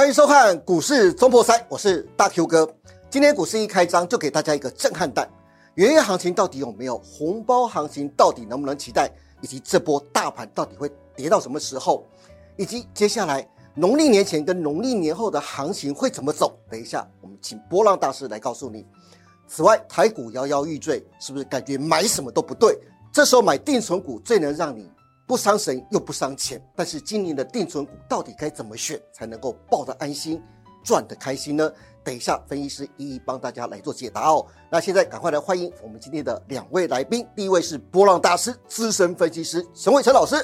欢迎收看股市中破塞，我是大 Q 哥。今天股市一开张就给大家一个震撼弹，元月行情到底有没有？红包行情到底能不能期待？以及这波大盘到底会跌到什么时候？以及接下来农历年前跟农历年后的行情会怎么走？等一下我们请波浪大师来告诉你。此外，台股摇摇欲坠，是不是感觉买什么都不对？这时候买定存股最能让你。不伤神又不伤钱，但是今年的定存股到底该怎么选才能够抱得安心、赚得开心呢？等一下分析师一一帮大家来做解答哦。那现在赶快来欢迎我们今天的两位来宾，第一位是波浪大师、资深分析师陈伟成老师，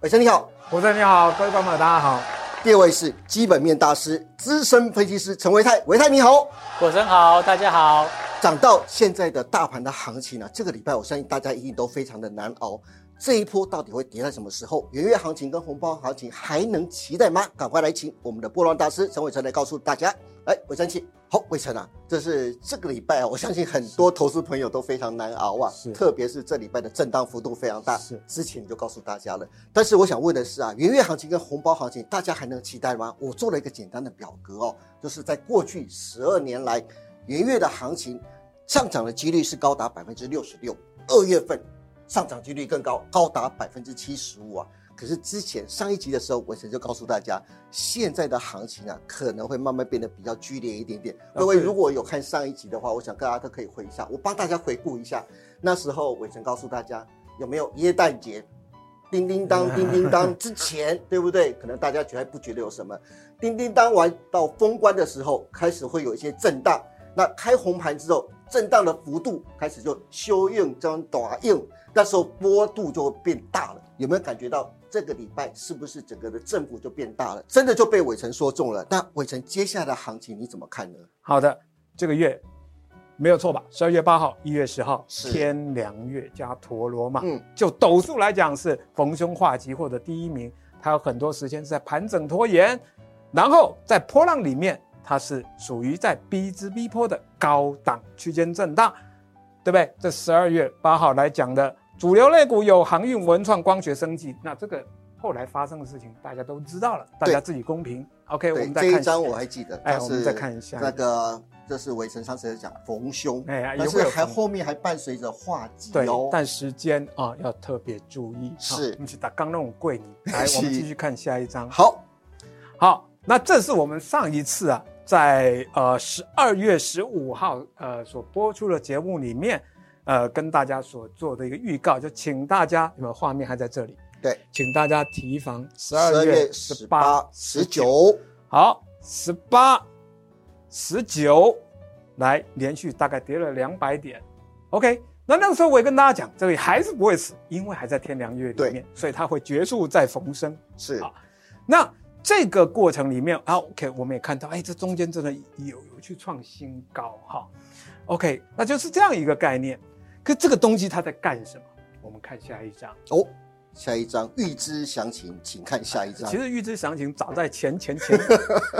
伟成你好，火生你好，各位观众大家好。第二位是基本面大师、资深分析师陈维泰，维泰你好，火生好，大家好。涨到现在的大盘的行情呢，这个礼拜我相信大家一定都非常的难熬。这一波到底会跌在什么时候？元月行情跟红包行情还能期待吗？赶快来请我们的波浪大师陈伟成来告诉大家。来，伟成请。好，伟成啊，这是这个礼拜啊，我相信很多投资朋友都非常难熬啊，特别是这礼拜的震荡幅度非常大。是，之前就告诉大家了。但是我想问的是啊，元月行情跟红包行情，大家还能期待吗？我做了一个简单的表格哦，就是在过去十二年来，元月的行情上涨的几率是高达百分之六十六。二月份。上涨几率更高，高达百分之七十五啊！可是之前上一集的时候，伟成就告诉大家，现在的行情啊，可能会慢慢变得比较剧烈一点点。各位如果有看上一集的话，我想大家都可以回一下，我帮大家回顾一下。那时候伟成告诉大家，有没有耶诞节？叮叮当，叮叮当之前，对不对？可能大家觉得不觉得有什么？叮叮当完到封关的时候，开始会有一些震荡。那开红盘之后，震荡的幅度开始就修硬将短硬。那时候波度就变大了，有没有感觉到这个礼拜是不是整个的振幅就变大了？真的就被伟成说中了。那伟成接下来的行情你怎么看呢？好的，这个月没有错吧？十二月八号、一月十号，天良月加陀螺嘛。嗯，就斗数来讲是逢凶化吉或者第一名，它有很多时间是在盘整拖延，然后在波浪里面，它是属于在逼之逼坡的高档区间震荡。对不对？这十二月八号来讲的主流类股有航运、文创、光学、生技。那这个后来发生的事情大家都知道了，大家自己公平。OK，我们再看这一张我还记得。哎，我们再看一下那个，这是伟成上次讲逢凶，哎，但是还后面还伴随着化吉哦。但时间啊要特别注意。是，你去打刚那种贵你。来，我们继续看下一张。好，好，那这是我们上一次啊。在呃十二月十五号呃所播出的节目里面，呃跟大家所做的一个预告，就请大家，你们画面还在这里，对，请大家提防十二月十八、十九，好，十八、十九，来连续大概跌了两百点，OK，那那个时候我也跟大家讲，这里还是不会死，因为还在天良月里面，所以它会绝处再逢生，是。啊，那。这个过程里面啊，OK，我们也看到，哎，这中间真的有有去创新高哈，OK，那就是这样一个概念。可这个东西它在干什么？我们看下一章哦，下一章预知详情，请看下一章。其实预知详情早在前前前，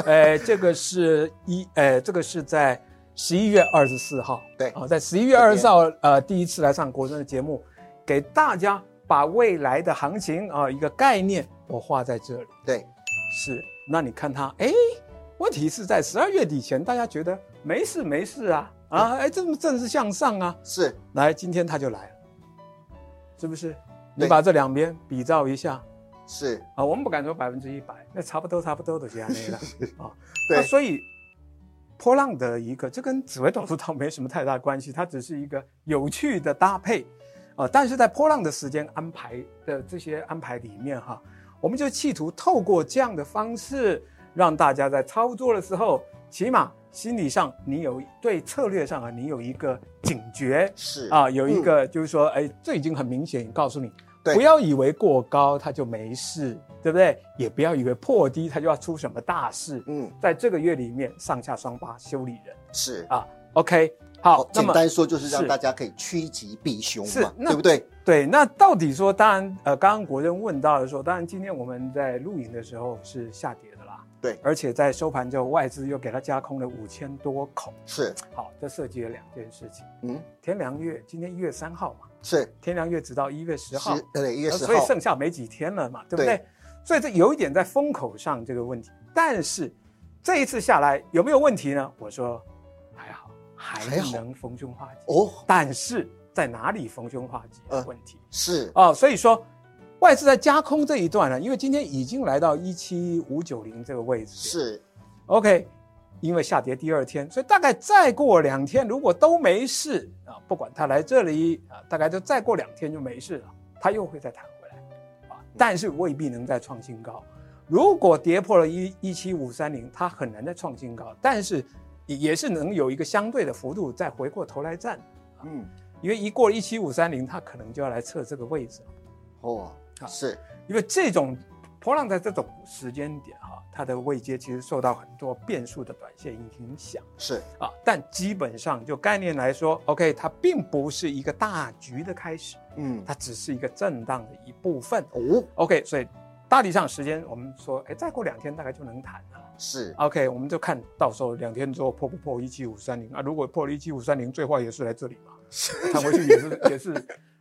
呃，这个是一，呃，这个是在十一月二十四号，对啊，在十一月二十四号，呃，第一次来上国珍的节目，给大家把未来的行情啊一个概念我画在这里，对。是，那你看它，哎，问题是在十二月底前，大家觉得没事没事啊，啊，哎，这么正是向上啊，是，来，今天它就来了，是不是？你把这两边比照一下，是。啊，我们不敢说百分之一百，那差不多差不多的这样的 啊，对，所以波浪的一个，这跟紫微斗数倒没什么太大关系，它只是一个有趣的搭配，啊，但是在波浪的时间安排的这些安排里面哈。我们就企图透过这样的方式，让大家在操作的时候，起码心理上你有对策略上啊，你有一个警觉，是啊，有一个就是说，哎，这已经很明显，告诉你，不要以为过高它就没事，对不对？也不要以为破低它就要出什么大事。嗯，在这个月里面，上下双八修理人是啊，OK。好，简单说就是让大家可以趋吉避凶嘛，对不对？对，那到底说，当然，呃，刚刚国珍问到的时候，当然今天我们在录影的时候是下跌的啦，对，而且在收盘之后，外资又给它加空了五千多口，是。好，这涉及了两件事情，嗯，天良月今天一月三号嘛，是，天良月直到一月十号，对，一月十号，所以剩下没几天了嘛，对不对？所以这有一点在风口上这个问题，但是这一次下来有没有问题呢？我说还好，还能逢凶化吉哦。但是在哪里逢凶化吉的问题。是。啊，所以说外资在加空这一段呢，因为今天已经来到一七五九零这个位置，是。OK，因为下跌第二天，所以大概再过两天，如果都没事啊，不管它来这里啊，大概就再过两天就没事了，它又会再弹回来啊，但是未必能再创新高。如果跌破了一一七五三零，它很难再创新高，但是也也是能有一个相对的幅度再回过头来站，嗯，因为一过一七五三零，它可能就要来测这个位置，哦，是。因为这种波浪在这种时间点哈，它的位阶其实受到很多变数的短线影响，是。啊，但基本上就概念来说，OK，它并不是一个大局的开始，嗯，它只是一个震荡的一部分。哦，OK，所以。大体上时间，我们说，哎，再过两天大概就能谈了。是，OK，我们就看到时候两天之后破不破一七五三零。啊？如果破了一七五三零，最坏也是来这里嘛，看回去也是也是，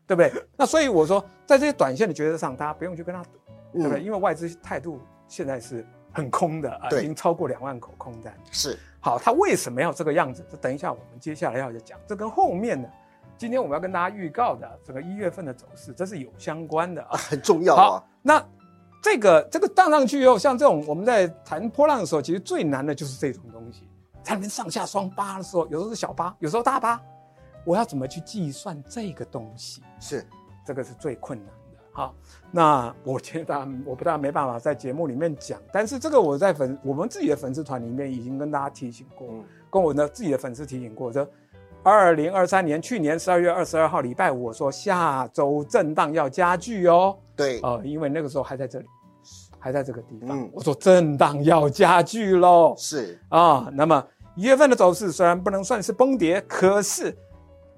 对不对？那所以我说，在这些短线的决策上，大家不用去跟他赌，对不对？因为外资态度现在是很空的啊，已经超过两万口空单。是，好，他为什么要这个样子？这等一下我们接下来要讲，这跟后面呢，今天我们要跟大家预告的整个一月份的走势，这是有相关的啊，很重要啊。那这个这个荡上去以后，像这种我们在谈波浪的时候，其实最难的就是这种东西，在里面上下双八的时候，有时候是小八，有时候大八，我要怎么去计算这个东西？是，这个是最困难的。好，那我觉得我不大没办法在节目里面讲，但是这个我在粉我们自己的粉丝团里面已经跟大家提醒过，跟我的自己的粉丝提醒过，说二零二三年去年十二月二十二号礼拜五，我说下周震荡要加剧哦。对，呃，因为那个时候还在这里，还在这个地方。我说震荡要加剧喽。是啊，那么一月份的走势虽然不能算是崩跌，可是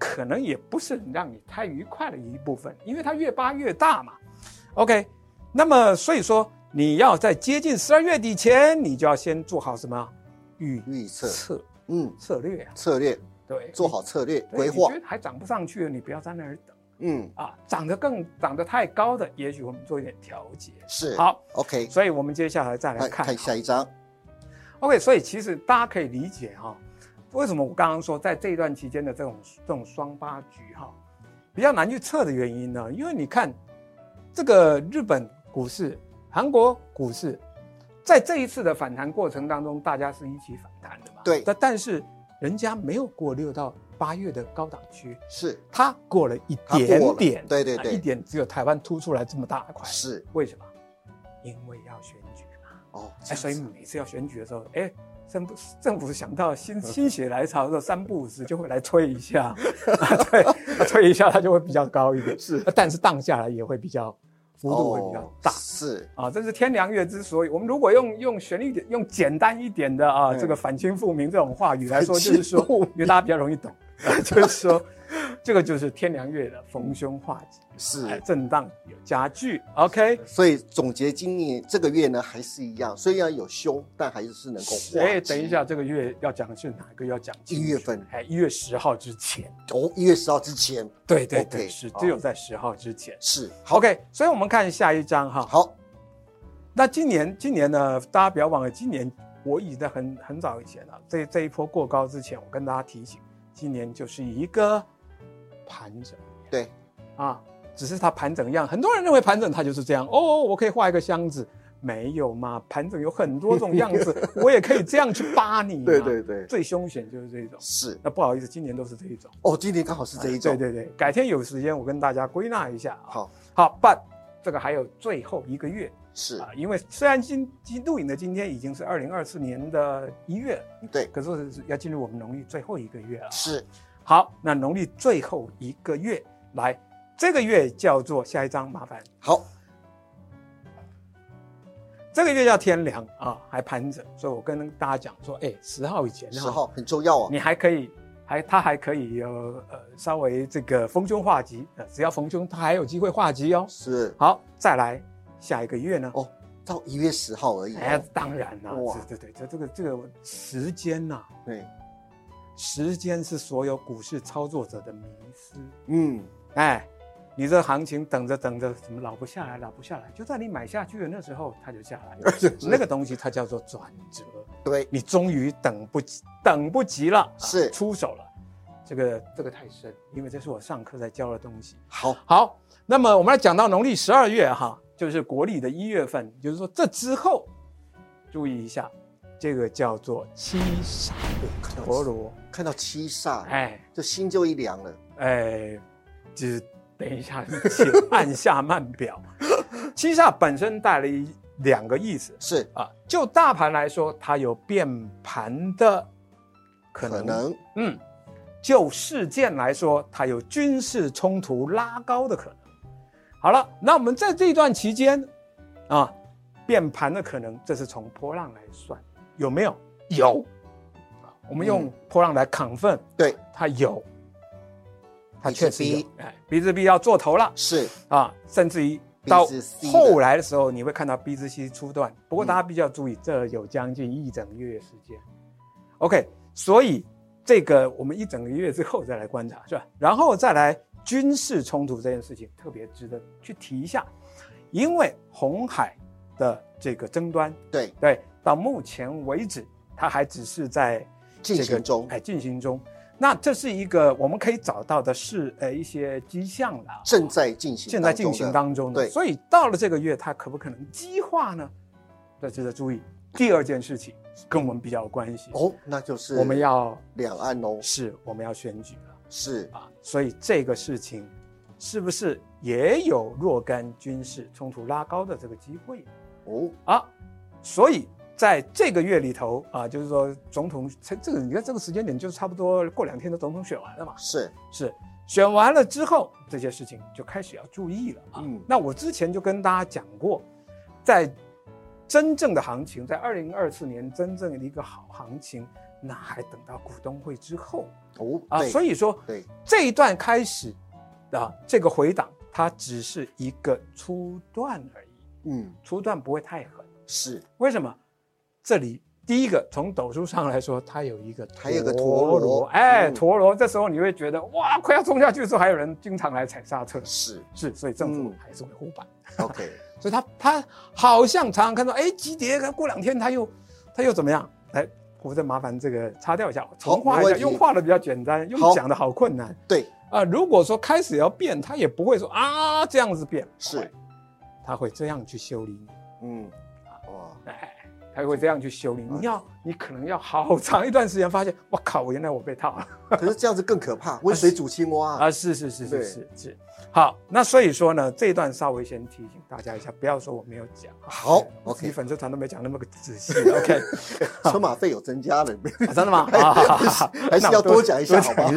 可能也不是让你太愉快的一部分，因为它越扒越大嘛。OK，那么所以说你要在接近十二月底前，你就要先做好什么预预测策，嗯，策略啊，策略，对，做好策略规划。觉得还涨不上去了，你不要在那儿等。嗯啊，涨得更涨得太高的，也许我们做一点调节。是好，OK。所以，我们接下来再来看看下一张。OK，所以其实大家可以理解哈，为什么我刚刚说在这一段期间的这种这种双八局哈比较难去测的原因呢？因为你看这个日本股市、韩国股市，在这一次的反弹过程当中，大家是一起反弹的嘛？对。但但是人家没有过六到。八月的高档区是它过了一点点，对对对，一点只有台湾凸出来这么大一块，是为什么？因为要选举嘛。哦，哎，所以每次要选举的时候，哎，政府政府想到心 心血来潮的时候，三不五时就会来推一下，对，推一下它就会比较高一点，是，但是荡下来也会比较。幅度会比较大，是啊，这是天良月之所以，我们如果用用旋律点，用简单一点的啊，这个反清复明这种话语来说，就是说，因为大家比较容易懂，就是说。这个就是天良月的逢凶化吉，是震荡有加剧，OK。所以总结今年这个月呢，还是一样，虽然有凶，但还是能够化。哎，等一下，这个月要讲的是哪个？要讲一月份，哎，一月十号之前哦，一月十号之前，对对对，是只有在十号之前是 OK。所以我们看下一章哈。好，那今年今年呢，大家不要忘了，今年我已在很很早以前了，这这一波过高之前，我跟大家提醒，今年就是一个。盘整，对，啊，只是它盘整一样，很多人认为盘整它就是这样哦，我可以画一个箱子，没有嘛？盘整有很多种样子，我也可以这样去扒你。对对对，最凶险就是这种。是，那不好意思，今年都是这一种。哦，今年刚好是这一种。对对对，改天有时间我跟大家归纳一下。好，好，But 这个还有最后一个月是啊，因为虽然今今录影的今天已经是二零二四年的一月，对，可是要进入我们农历最后一个月了。是。好，那农历最后一个月来，这个月叫做下一章，麻烦。好，这个月叫天凉啊，还盘着，所以我跟大家讲说，哎，十号以前，十号很重要啊，你还可以，还它还可以有呃稍微这个逢凶化吉，呃，只要逢凶，它还有机会化吉哦。是，好，再来下一个月呢？哦，到一月十号而已。哎，当然啦，对对对，这这个这个时间呐，对。时间是所有股市操作者的迷思。嗯，哎，你这行情等着等着，怎么老不下来，老不下来？就在你买下去的那时候，它就下来了。那个东西它叫做转折。对，你终于等不及，等不及了，是出手了。这个这个太深，因为这是我上课在教的东西。好，好，那么我们来讲到农历十二月哈，就是国历的一月份，就是说这之后，注意一下，这个叫做七煞陀螺，看到七煞，哎，这心就一凉了。哎，就是等一下，请按下慢表。七煞本身带了一两个意思，是啊，就大盘来说，它有变盘的可能，可能，嗯。就事件来说，它有军事冲突拉高的可能。好了，那我们在这段期间，啊，变盘的可能，这是从波浪来算，有没有？有。我们用波浪来亢奋，对，它有，它确实有。哎，B 字 B 要做头了，是啊，甚至于到后来的时候，你会看到 B 字 C 出段。不过大家比较注意，这有将近一整个月时间。OK，所以。这个我们一整个月之后再来观察，是吧？然后再来军事冲突这件事情特别值得去提一下，因为红海的这个争端，对对，到目前为止它还只是在进行中，哎，进行中。那这是一个我们可以找到的是呃一些迹象的，正在进行，正在进行当中的。对，所以到了这个月，它可不可能激化呢？这值得注意。第二件事情跟我们比较有关系哦，那就是我们要两岸哦，是我们要选举了，是啊，所以这个事情是不是也有若干军事冲突拉高的这个机会哦啊？所以在这个月里头啊，就是说总统这这个你看这个时间点就是差不多过两天的总统选完了嘛，是。是。选完了之后这些事情就开始要注意了啊。那我之前就跟大家讲过，在。真正的行情在二零二四年，真正的一个好行情，那还等到股东会之后。哦啊，所以说对。这一段开始啊，这个回档它只是一个初段而已，嗯，初段不会太狠，是。为什么？这里第一个从斗数上来说，它有一个还有个陀螺，哎，陀螺，这时候你会觉得哇，快要冲下去的时候，还有人经常来踩刹车，是。是，所以政府还是会护板，OK。所以它它好像常常看到，哎，急跌，过两天它又它又怎么样？哎，我再麻烦这个擦掉一下，重画一下，用画的比较简单，用讲的好困难。对。啊，如果说开始要变，它也不会说啊这样子变，是，他会这样去修理你。嗯，哇，哎，它会这样去修理你。要你可能要好长一段时间发现，我靠，原来我被套了。可是这样子更可怕，温水煮青蛙啊！是是是是是是。好，那所以说呢，这一段稍微先提醒大家一下，不要说我没有讲。好，OK，你粉丝团都没讲那么个仔细。OK，车马费有增加了，真的吗？还是要多讲一下，好吧？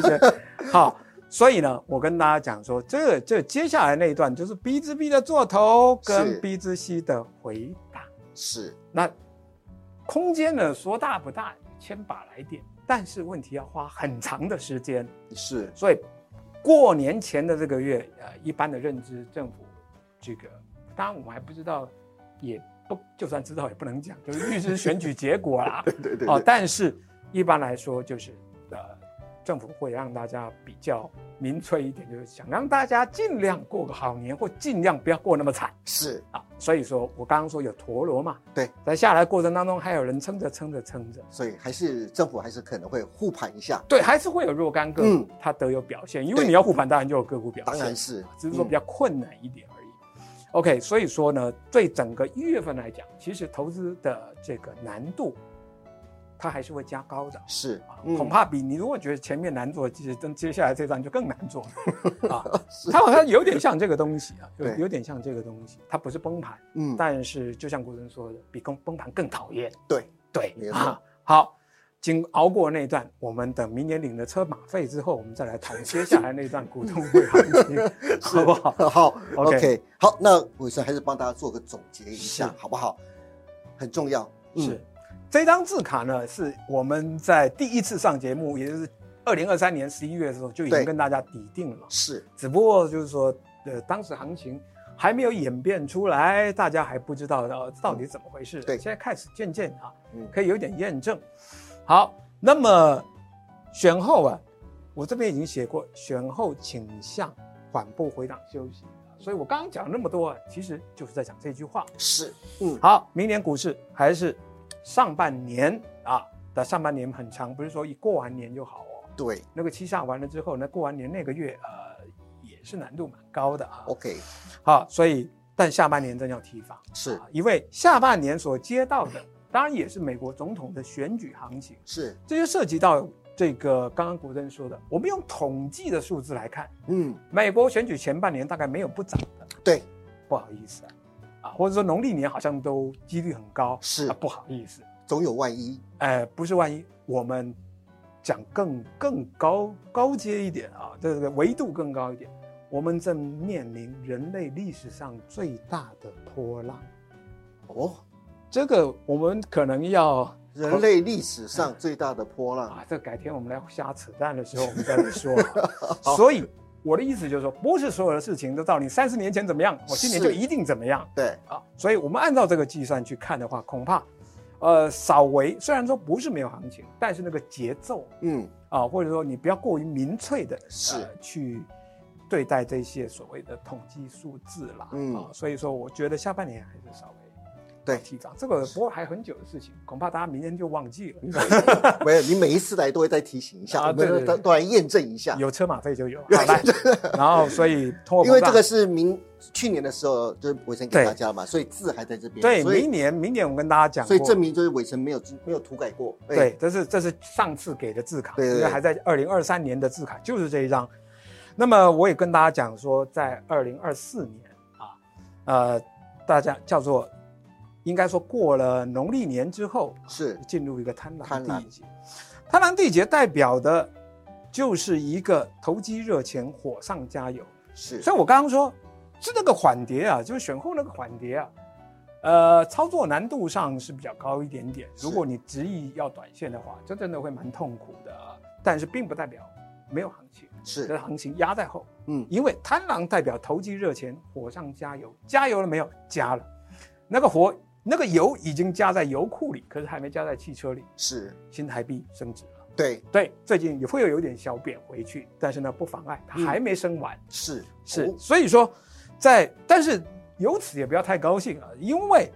好，所以呢，我跟大家讲说，这这接下来那一段就是 B 之 B 的做头跟 B 之 C 的回档。是，那空间呢，说大不大，千把来点，但是问题要花很长的时间。是，所以。过年前的这个月，呃，一般的认知，政府这个，当然我们还不知道，也不就算知道也不能讲，就是预知选举结果啦。对对对。哦，但是一般来说，就是呃，政府会让大家比较民粹一点，就是想让大家尽量过个好年，或尽量不要过那么惨。是啊，所以说我刚刚说有陀螺嘛，对，在下来过程当中还有人撑着撑着撑着，所以还是政府还是可能会护盘一下。对，还是会有若干个股它得有表现，因为你要护盘，当然就有个股表现。当然是，只是说比较困难一点而已。OK，所以说呢，对整个一月份来讲，其实投资的这个难度。它还是会加高的，是啊，恐怕比你如果觉得前面难做，其实等接下来这段就更难做了 啊。它好像有点像这个东西啊，有有点像这个东西，它不是崩盘，嗯，但是就像国人说的，比崩崩盘更讨厌。对对啊，好，经熬过那段，我们等明年领了车马费之后，我们再来谈接下来那段股东会行情，好不好？好，OK，好，那伟生还是帮大家做个总结一下，好不好？很重要，是。这张字卡呢，是我们在第一次上节目，也就是二零二三年十一月的时候就已经跟大家抵定了。是，只不过就是说，呃，当时行情还没有演变出来，大家还不知道到到底怎么回事。对，现在开始渐渐啊，可以有点验证。好，那么选后啊，我这边已经写过选后倾向缓步回档休息。所以我刚刚讲那么多，其实就是在讲这句话。是，嗯，好，明年股市还是上半年啊的上半年很长，不是说一过完年就好哦。对，那个期下完了之后，那过完年那个月，呃，也是难度蛮高的啊。OK，好，所以但下半年真要提防，是。啊因为下半年所接到的，当然也是美国总统的选举行情，是，这就涉及到这个刚刚古登说的，我们用统计的数字来看，嗯，美国选举前半年大概没有不涨的，对，不好意思啊，啊，或者说农历年好像都几率很高，是。啊，不好意思，总有万一，哎，不是万一我们讲更更高高阶一点啊，这个维度更高一点，我们正面临人类历史上最大的波浪，哦，这个我们可能要人类历史上最大的波浪，啊，这改天我们来瞎扯淡的时候我们再来说。所以我的意思就是说，不是所有的事情都照你三十年前怎么样，我今年就一定怎么样对，啊。所以我们按照这个计算去看的话，恐怕，呃，稍微虽然说不是没有行情，但是那个节奏嗯，啊，或者说你不要过于民粹的是呃去对待这些所谓的统计数字啦。嗯啊，所以说我觉得下半年还是稍微。对。提涨这个，不过还很久的事情，恐怕大家明天就忘记了。没有，你每一次来都会再提醒一下，啊对对对都都来验证一下，有车马费就有，好来，然后所以通过，因为这个是明去年的时候就是伟成给大家嘛，所以字还在这边，对明年明年我跟大家讲，所以证明就是伟成没有没有涂改过，哎。对，这是这是上次给的字卡，对对对。还在二零二三年的字卡就是这一张。那么我也跟大家讲说，在二零二四年啊，呃，大家叫做应该说过了农历年之后，是进入一个贪婪贪婪地劫。贪婪地劫代表的就是一个投机热钱，火上加油。是所以我刚刚说，是那个缓跌啊，就是选后那个缓跌啊，呃，操作难度上是比较高一点点。如果你执意要短线的话，这真的会蛮痛苦的。但是并不代表没有行情，是这是，行情压在后，嗯，因为贪狼代表投机热钱，火上加油，加油了没有？加了，那个火那个油已经加在油库里，可是还没加在汽车里。是，新台币升值了。对，对，最近也会有有点小贬回去，但是呢，不妨碍它还没升完。是是，哦所以说，在但是由此也不要太高兴啊，因为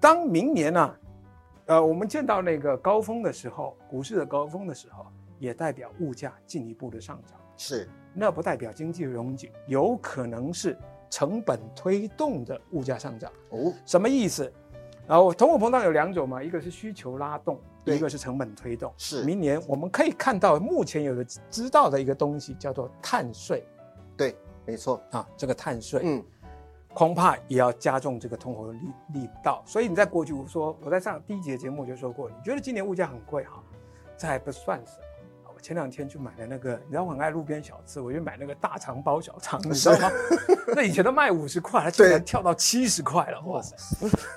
当明年呢、啊，呃，我们见到那个高峰的时候，股市的高峰的时候，也代表物价进一步的上涨，是那不代表经济融景，有可能是成本推动的物价上涨。哦，什么意思？然后通货膨胀有两种嘛，一个是需求拉动，对一个是成本推动。是明年我们可以看到，目前有的知道的一个东西叫做碳税对，没错，啊，这个碳税，嗯，恐怕也要加重这个通货力力道。所以你在过去我说我在上第一节节目就说过，你觉得今年物价很贵哈，这还不算什么。我前两天去买了那个，你知道我很爱路边小吃，我就买那个大肠包小肠，你知道吗？那以前都卖五十块，它竟然跳到七十块了，哇塞，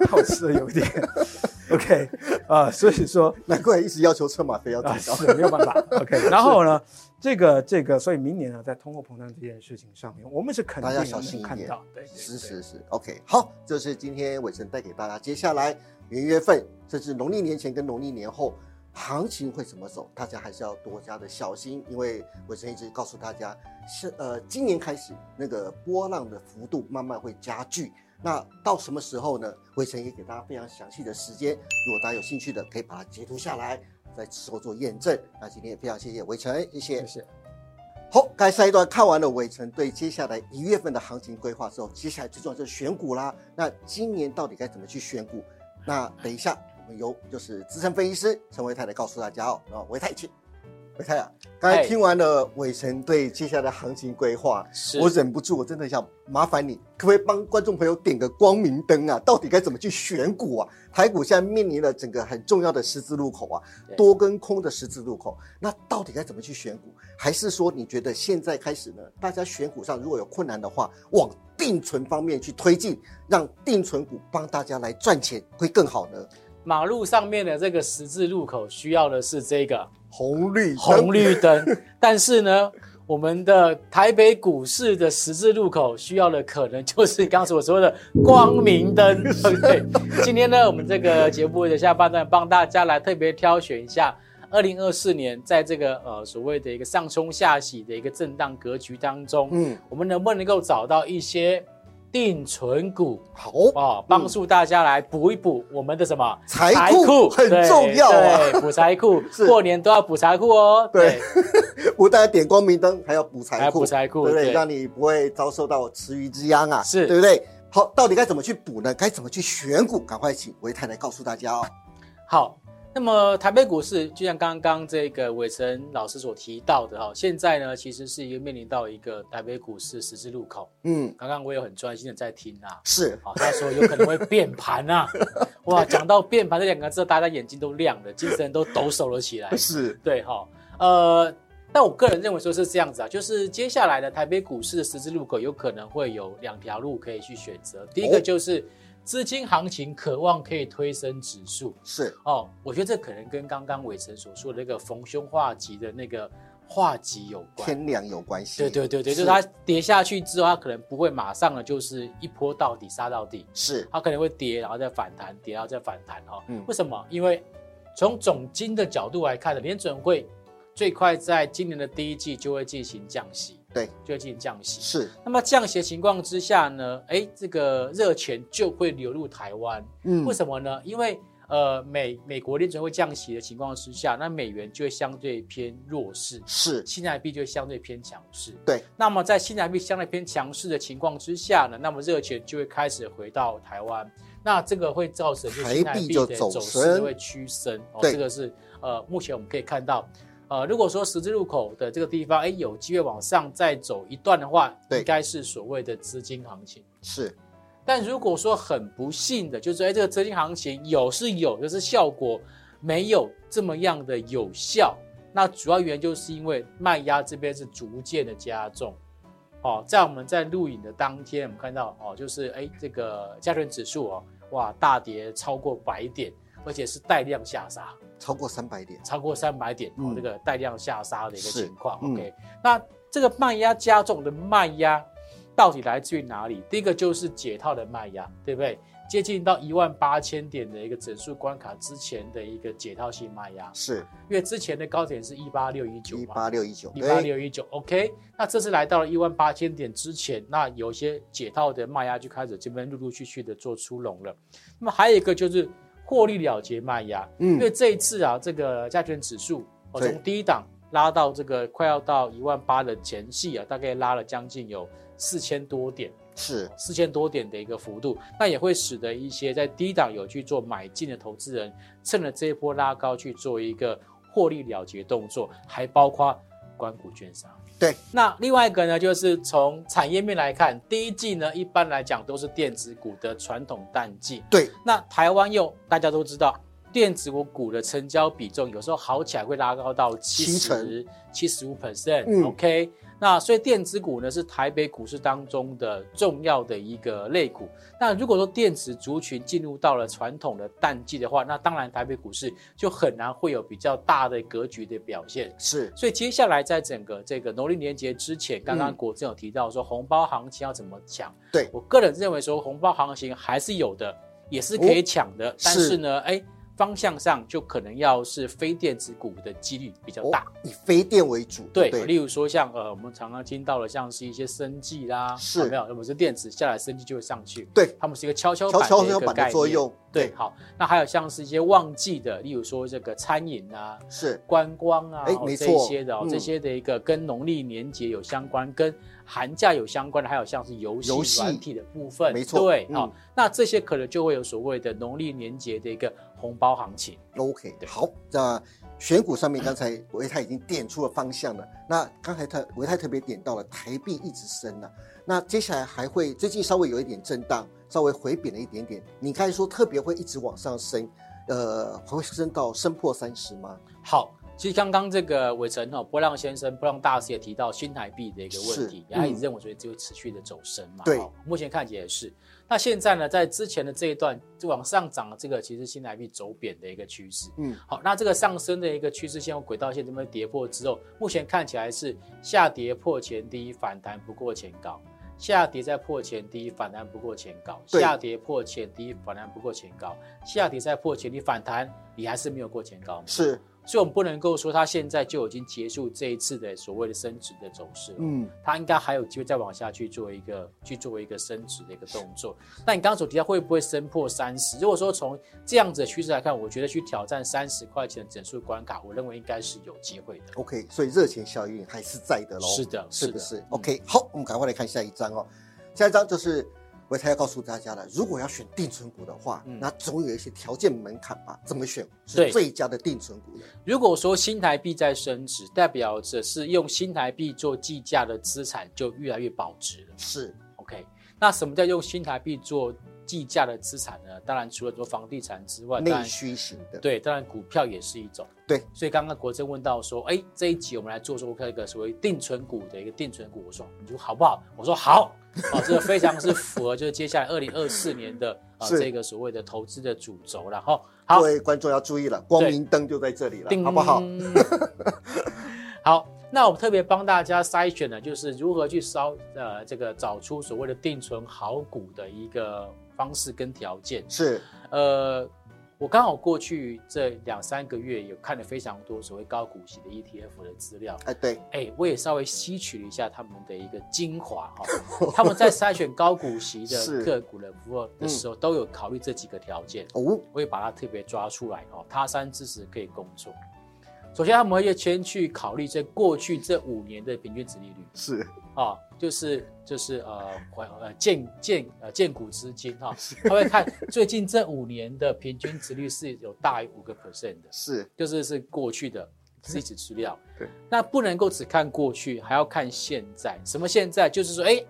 好吃的有一点。OK，啊、所以说难怪一直要求车马费要啊提高，是没有办法。OK，然后呢，这个这个，所以明年呢，在通货膨胀这件事情上面，我们是肯定大家小心一点能看到，对，是是是，OK，好，这是今天伟成带给大家，接下来元月份，甚至农历年前跟农历年后。行情会怎么走？大家还是要多加的小心，因为伟成一直告诉大家，是呃，今年开始那个波浪的幅度慢慢会加剧。那到什么时候呢？伟成也给大家非常详细的时间，如果大家有兴趣的，可以把它截图下来，在之后做验证。那今天也非常谢谢伟成，谢谢谢。谢。好，该上一段看完了伟成对接下来一月份的行情规划之后，接下来最重要就是选股啦。那今年到底该怎么去选股？那等一下我们由就是资深分析师陈维泰来告诉大家哦。然后维泰请，维泰啊，刚才哎听完了伟成对接下来的行情规划，是我忍不住，我真的想麻烦你，可不可以帮观众朋友点个光明灯啊？到底该怎么去选股啊？台股现在面临了整个很重要的十字路口啊，多跟空的十字路口。那到底该怎么去选股？还是说你觉得现在开始呢？大家选股上如果有困难的话，往定存方面去推进，让定存股帮大家来赚钱会更好呢？马路上面的这个十字路口需要的是这个红绿灯红绿灯，但是呢，我们的台北股市的十字路口需要的可能就是刚才我说的光明灯，对不对？今天呢，我们这个节目的下半段帮大家来特别挑选一下二零二四年在这个呃所谓的一个上冲下洗的一个震荡格局当中，嗯，我们能不能够找到一些？定存股好哦，帮助大家来补一补我们的什么财库很重要啊，补财库，过年都要补财库哦。对，不但点光明灯，还要补财库，补财库，对不对？让你不会遭受到池鱼之殃啊，是对不对？好，到底该怎么去补呢？该怎么去选股？赶快请维太来告诉大家哦。好。那么台北股市就像刚刚这个伟成老师所提到的哈，现在呢其实是一个面临到一个台北股市十字路口。嗯，刚刚我有很专心的在听啊，是啊，他说有可能会变盘啊，哇，讲到变盘这两个字，大家眼睛都亮了，精神都抖擞了起来。是对哈，呃，但我个人认为说是这样子啊，就是接下来的台北股市的十字路口有可能会有两条路可以去选择，第一个就是。资金行情渴望可以推升指数，是哦，我觉得这可能跟刚刚伟成所说的那个逢凶化吉的那个化吉有关，天凉有关系。对对对对，就是它跌下去之后，它可能不会马上的就是一波到底杀到底，是它可能会跌，然后再反弹，跌然后再反弹哈。嗯，为什么？因为从总金的角度来看呢，联准会最快在今年的第一季就会进行降息。对，就会进行降息。是，那么降息的情况之下呢，哎，这个热钱就会流入台湾。嗯，为什么呢？因为呃，美美国联准会降息的情况之下，那美元就会相对偏弱势，是，新台币就会相对偏强势。对，那么在新台币相对偏强势的情况之下呢，那么热钱就会开始回到台湾，那这个会造成台币的走势会趋升。哦，这个是呃，目前我们可以看到。呃，如果说十字路口的这个地方，哎，有机会往上再走一段的话，应该是所谓的资金行情。是，但如果说很不幸的，就是哎，这个资金行情有是有，就是效果没有这么样的有效。那主要原因就是因为卖压这边是逐渐的加重。哦，在我们在录影的当天，我们看到哦，就是哎，这个加权指数哦，哇，大跌超过百点，而且是带量下杀。超过三百点，超过三百点哦，这个带量下杀的一个情况。OK，那这个卖压加重的卖压到底来自于哪里？第一个就是解套的卖压，对不对？接近到一万八千点的一个整数关卡之前的一个解套性卖压，是因为之前的高点是一八六一九，一八六一九，一八六一九。OK，那这次来到了一万八千点之前，那有些解套的卖压就开始这边陆陆续续的做出笼了。那么还有一个就是。获利了结卖压，嗯，因为这一次啊，这个加权指数哦，从低档拉到这个快要到一万八的前戏啊，大概拉了将近有四千多点，是。四千多点的一个幅度，那也会使得一些在低档有去做买进的投资人，趁着这一波拉高去做一个获利了结动作，还包括关谷券商。对，那另外一个呢，就是从产业面来看，第一季呢，一般来讲都是电子股的传统淡季。对，那台湾又大家都知道，电子股股的成交比重有时候好起来会拉高到七十、七十五 percent。OK。那所以电子股呢是台北股市当中的重要的一个类股。那如果说电子族群进入到了传统的淡季的话，那当然台北股市就很难会有比较大的格局的表现。是，所以接下来在整个这个农历年节之前，刚刚国政有提到说红包行情要怎么抢？对我个人认为说红包行情还是有的，也是可以抢的。但是呢，哎。方向上就可能要是非电子股的几率比较大，以非电为主。对，例如说像呃，我们常常听到的，像是一些生计啦，是。没有，我们是电子下来，生计就会上去。对，他们是一个跷跷板的一个概念。对，好，那还有像是一些旺季的，例如说这个餐饮啊，是。观光啊，哎，没错，这些的哦，这些的一个跟农历年节有相关，跟寒假有相关的，还有像是游戏软体的部分，没错，对，好，那这些可能就会有所谓的农历年节的一个红包行情。OK，好，那选股上面刚才维泰已经点出了方向了，那刚才他维泰特别点到了台币一直升了，那接下来还会最近稍微有一点震荡。稍微回贬了一点点，你刚才说特别会一直往上升，呃，会升到升破三十吗？好，其实刚刚这个伟成哈波浪先生、波浪大师也提到新台币的一个问题，他也认为说就会持续的走升嘛。对，目前看起来也是。那现在呢，在之前的这一段就往上涨的这个，其实新台币走贬的一个趋势。嗯，好，那这个上升的一个趋势线或轨道线这边跌破之后，目前看起来是下跌破前低，反弹不过前高。下跌再破前低，反弹不过前高；下跌破前低，反弹不过前高；下跌再破前低，反弹你还是没有过前高。是，所以我们不能够说它现在就已经结束这一次的所谓的升值的走势了。嗯，它应该还有机会再往下去做一个去做一个升值的一个动作。那你刚刚所提到会不会升破三十？如果说从这样子的趋势来看，我觉得去挑战三十块钱的整数关卡，我认为应该是有机会的。OK，所以热钱效应还是在的喽。是的，是不是？OK，好，我们赶快来看下一张哦。下一张就是。我才要告诉大家了，如果要选定存股的话，那总有一些条件门槛吧？怎么选是最佳的定存股呢？如果说新台币在升值，代表着是用新台币做计价的资产就越来越保值了。是，OK。那什么叫用新台币做计价的资产呢？当然除了做房地产之外，内需型的，对，当然股票也是一种。对，所以刚刚国珍问到说，哎，这一集我们来做做一个所谓定存股的一个定存股，我说你说好不好？我说好。哦，这个非常是符合，就是接下来二零二四年的啊这个所谓的投资的主轴了哈。各位观众要注意了，光明灯就在这里了，好不好？好，那我们特别帮大家筛选的，就是如何去烧呃这个找出所谓的定存好股的一个方式跟条件。是，呃。我刚好过去这两三个月有看了非常多所谓高股息的 ETF 的资料，哎，对，哎，我也稍微吸取了一下他们的一个精华哈。他们在筛选高股息的个股的服务的时候，都有考虑这几个条件哦。我也把它特别抓出来哦，他山之石可以工作。首先，他们会先去考虑这过去这五年的平均值利率。是。啊，就是就是呃呃建建呃建股资金哈，他会看最近这五年的平均值率是有大于五个 percent 的，是。就是是过去的历史资料。对，那不能够只看过去，还要看现在。什么现在？就是说，哎，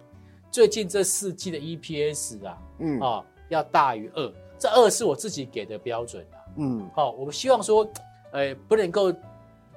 最近这四季的 EPS 啊，嗯。啊，要大于二，这二是我自己给的标准啊，嗯，好，我们希望说，呃，不能够。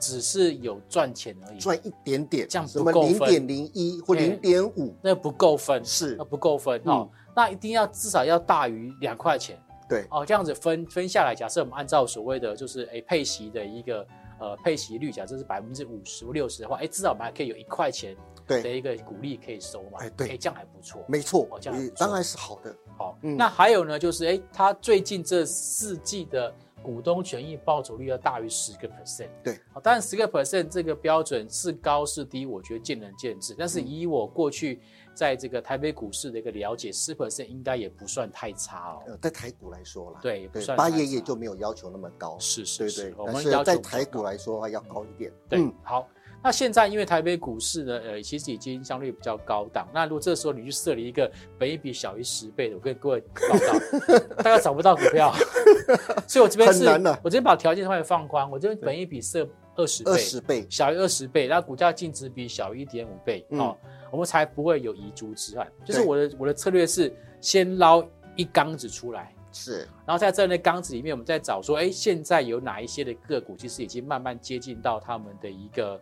只是有赚钱而已，赚一点点，这样不够分，零点零一或零点五，那不够分，是那不够分哦。那一定要至少要大于两块钱，对哦，这样子分分下来，假设我们按照所谓的就是哎配息的一个呃配息率，假设是百分之五十或六十的话，哎至少我们还可以有一块钱的一个股利可以收嘛，哎对，哎这样还不错，没错，这样当然是好的。好，嗯那还有呢，就是哎它最近这四季的。股东权益报酬率要大于十个 percent，对，好，当然十个 percent 这个标准是高是低，我觉得见仁见智。但是以我过去在这个台北股市的一个了解，十 percent 应该也不算太差哦。呃，在台股来说啦，对，不算。八爷爷就没有要求那么高，是是是，我们在台股来说的话要高一点。对，好。那现在因为台北股市呢，呃，其实已经相对比较高档。那如果这时候你去设立一个本一比小于十倍的，我跟各位报告，大家找不到股票。所以我这边是，我这边把条件稍微放宽，我这边本一比设二十倍，二十倍小于二十倍，然后股价净值比小于一点五倍，哦，我们才不会有遗珠之憾。就是我的我的策略是先捞一缸子出来，是，然后在这那缸子里面，我们再找说，哎，现在有哪一些的个股，其实已经慢慢接近到他们的一个。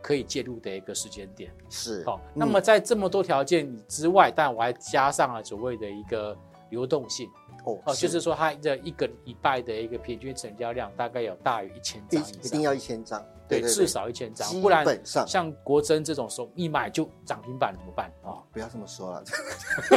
可以介入的一个时间点。是。好，那么在这么多条件之外，但我还加上了所谓的一个流动性。哦，就是说它的一个礼拜的一个平均成交量大概有大于一千张以上，一定要一千张。对，至少一千张，不然像国珍这种候一买就涨停板怎么办啊？不要这么说了，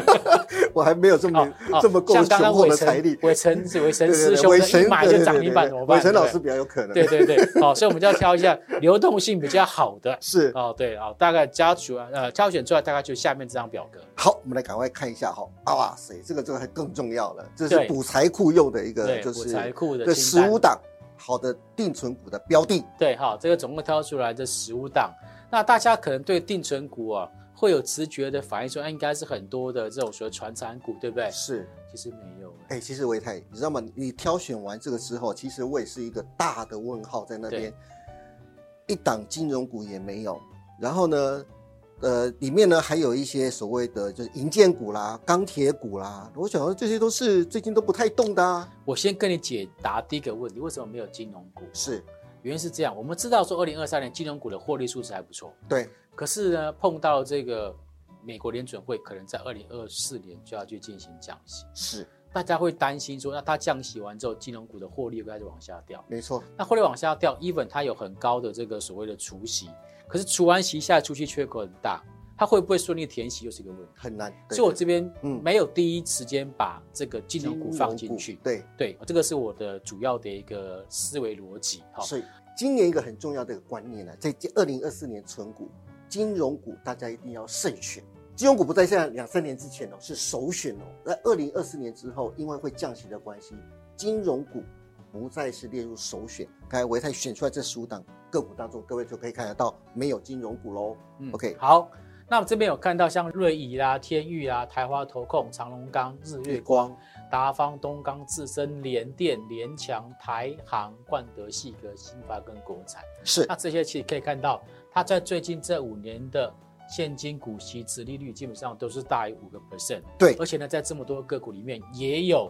我还没有这么这么够雄厚的财力。伟成 伟成师兄一买就涨停板怎么办？伟成老师比较有可能。对对对，好，所以我们就要挑一下流动性比较好的。是哦，对啊，大概加出呃挑选出来大概就下面这张表格。好，我们来赶快看一下哈。哇塞，这个这个还更重要了，这是补财库用的一个，就是补财库的十五档。好的定存股的标的，对，好，这个总共挑出来的十五档，那大家可能对定存股啊会有直觉的反应，说，那应该是很多的这种所谓传产股，对不对？是，其实没有。哎，其实维泰，你知道吗？你挑选完这个之后，其实我也是一个大的问号在那边，一档金融股也没有，然后呢？呃，里面呢还有一些所谓的就是银建股啦、钢铁股啦，我想说这些都是最近都不太动的。我先跟你解答第一个问题，为什么没有金融股？是，原因是这样，我们知道说二零二三年金融股的获利数字还不错，对。可是呢，碰到这个美国联准会可能在二零二四年就要去进行降息，是，大家会担心说，那它降息完之后，金融股的获利会开始往下掉。没错，那获利往下掉，even 它有很高的这个所谓的除息。可是除完息下来，出去缺口很大，它会不会顺利填息又是一个问题，很难。所以我这边没有第一时间把这个金融股放进去。对对，这个是我的主要的一个思维逻辑。好，所以今年一个很重要的一个观念呢，在二零二四年存股，金融股大家一定要慎选。金融股不在现在两三年之前哦，是首选哦。在二零二四年之后，因为会降息的关系，金融股不再是列入首选。刚才维泰选出来这十五档个股当中，各位就可以看得到没有金融股喽。OK，好。那我这边有看到像瑞仪啦、天域啦、台华投控、长隆钢、日月光、达方、东钢、自身、联电、联强、台航、冠德系格、新发跟国产。是。那这些其实可以看到，它在最近这五年的现金股息殖利率基本上都是大于五个 percent。对。而且呢，在这么多个股里面，也有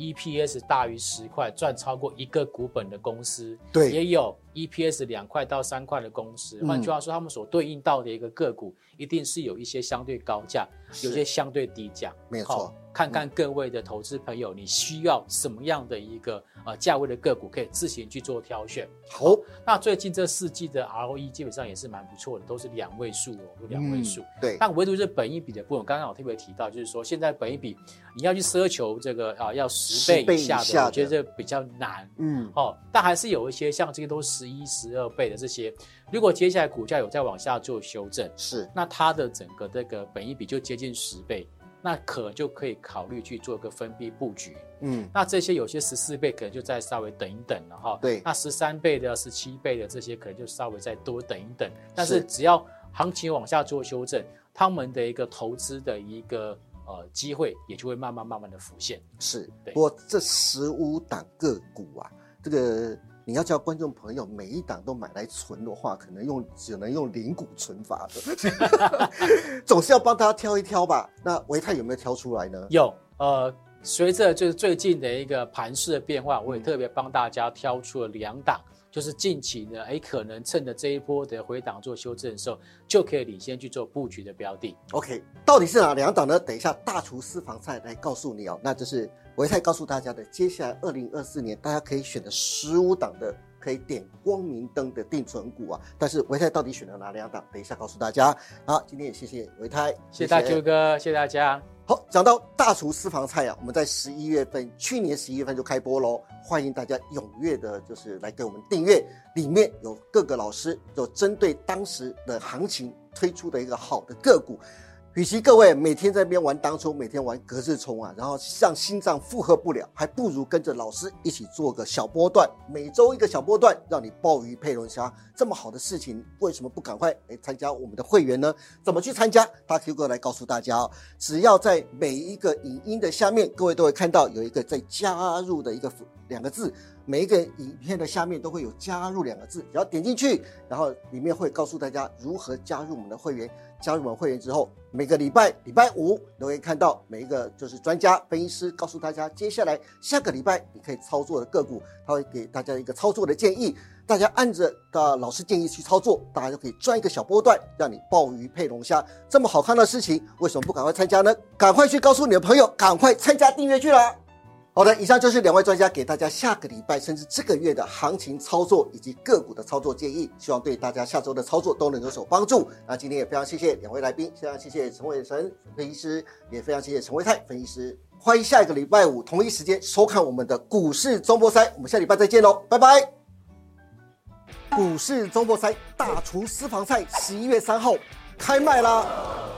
EPS 大于十块赚超过一个股本的公司。对。也有 EPS 两块到三块的公司。换句话说，他们所对应到的一个个股。一定是有一些相对高价，有些相对低价，没错。看看各位的投资朋友，你需要什么样的一个呃价位的个股，可以自行去做挑选。好，那最近这四季的 ROE 基本上也是蛮不错的，都是两位数哦，有两位数。对。但唯独是本一比的部分，刚刚我特别提到，就是说现在本一比你要去奢求这个啊要十倍以下的，我觉得这比较难。嗯。哦，但还是有一些像这些都十一、十二倍的这些。如果接下来股价有再往下做修正，是，那它的整个这个本一比就接近十倍，那可能就可以考虑去做一个分批布局。嗯，那这些有些十四倍可能就再稍微等一等了哈。对，那十三倍的、十七倍的这些可能就稍微再多等一等。但是只要行情往下做修正，他们的一个投资的一个呃机会也就会慢慢慢慢的浮现。是，不过这十五档个股啊，这个。你要叫观众朋友每一档都买来存的话，可能用只能用零股存法的，总是要帮大家挑一挑吧。那维泰有没有挑出来呢？有，呃，随着就是最近的一个盘势的变化，我也特别帮大家挑出了两档，就是近期呢，哎，可能趁着这一波的回档做修正的时候，就可以领先去做布局的标的。OK，到底是哪两档呢？等一下大厨私房菜来告诉你哦。那就是。维泰告诉大家的，接下来二零二四年大家可以选的十五档的可以点光明灯的定存股啊。但是维泰到底选了哪两档？等一下告诉大家。好，今天也谢谢维泰，谢谢大舅哥，谢谢大家。好，讲到大厨私房菜啊，我们在十一月份，去年十一月份就开播喽，欢迎大家踊跃的，就是来给我们订阅，里面有各个老师有针对当时的行情推出的一个好的个股。与其各位每天在那边玩当冲，每天玩隔日冲啊，然后让心脏负荷不了，还不如跟着老师一起做个小波段，每周一个小波段，让你鲍鱼配龙虾，这么好的事情，为什么不赶快来参加我们的会员呢？怎么去参加？大 Q 哥来告诉大家哦，只要在每一个影音的下面，各位都会看到有一个在加入的一个两个字，每一个影片的下面都会有加入两个字，只要点进去，然后里面会告诉大家如何加入我们的会员。加入我们会员之后，每个礼拜礼拜五都可以看到每一个就是专家分析师告诉大家，接下来下个礼拜你可以操作的个股，他会给大家一个操作的建议，大家按着的老师建议去操作，大家就可以赚一个小波段，让你鲍鱼配龙虾，这么好看的事情，为什么不赶快参加呢？赶快去告诉你的朋友，赶快参加订阅去了。好的，以上就是两位专家给大家下个礼拜甚至这个月的行情操作以及个股的操作建议，希望对大家下周的操作都能有所帮助。那今天也非常谢谢两位来宾，非常谢谢陈伟成分析师，也非常谢谢陈伟泰分析师。欢迎下一个礼拜五同一时间收看我们的股市中波赛，我们下礼拜再见喽，拜拜。股市中波赛大厨私房菜十一月三号开卖啦！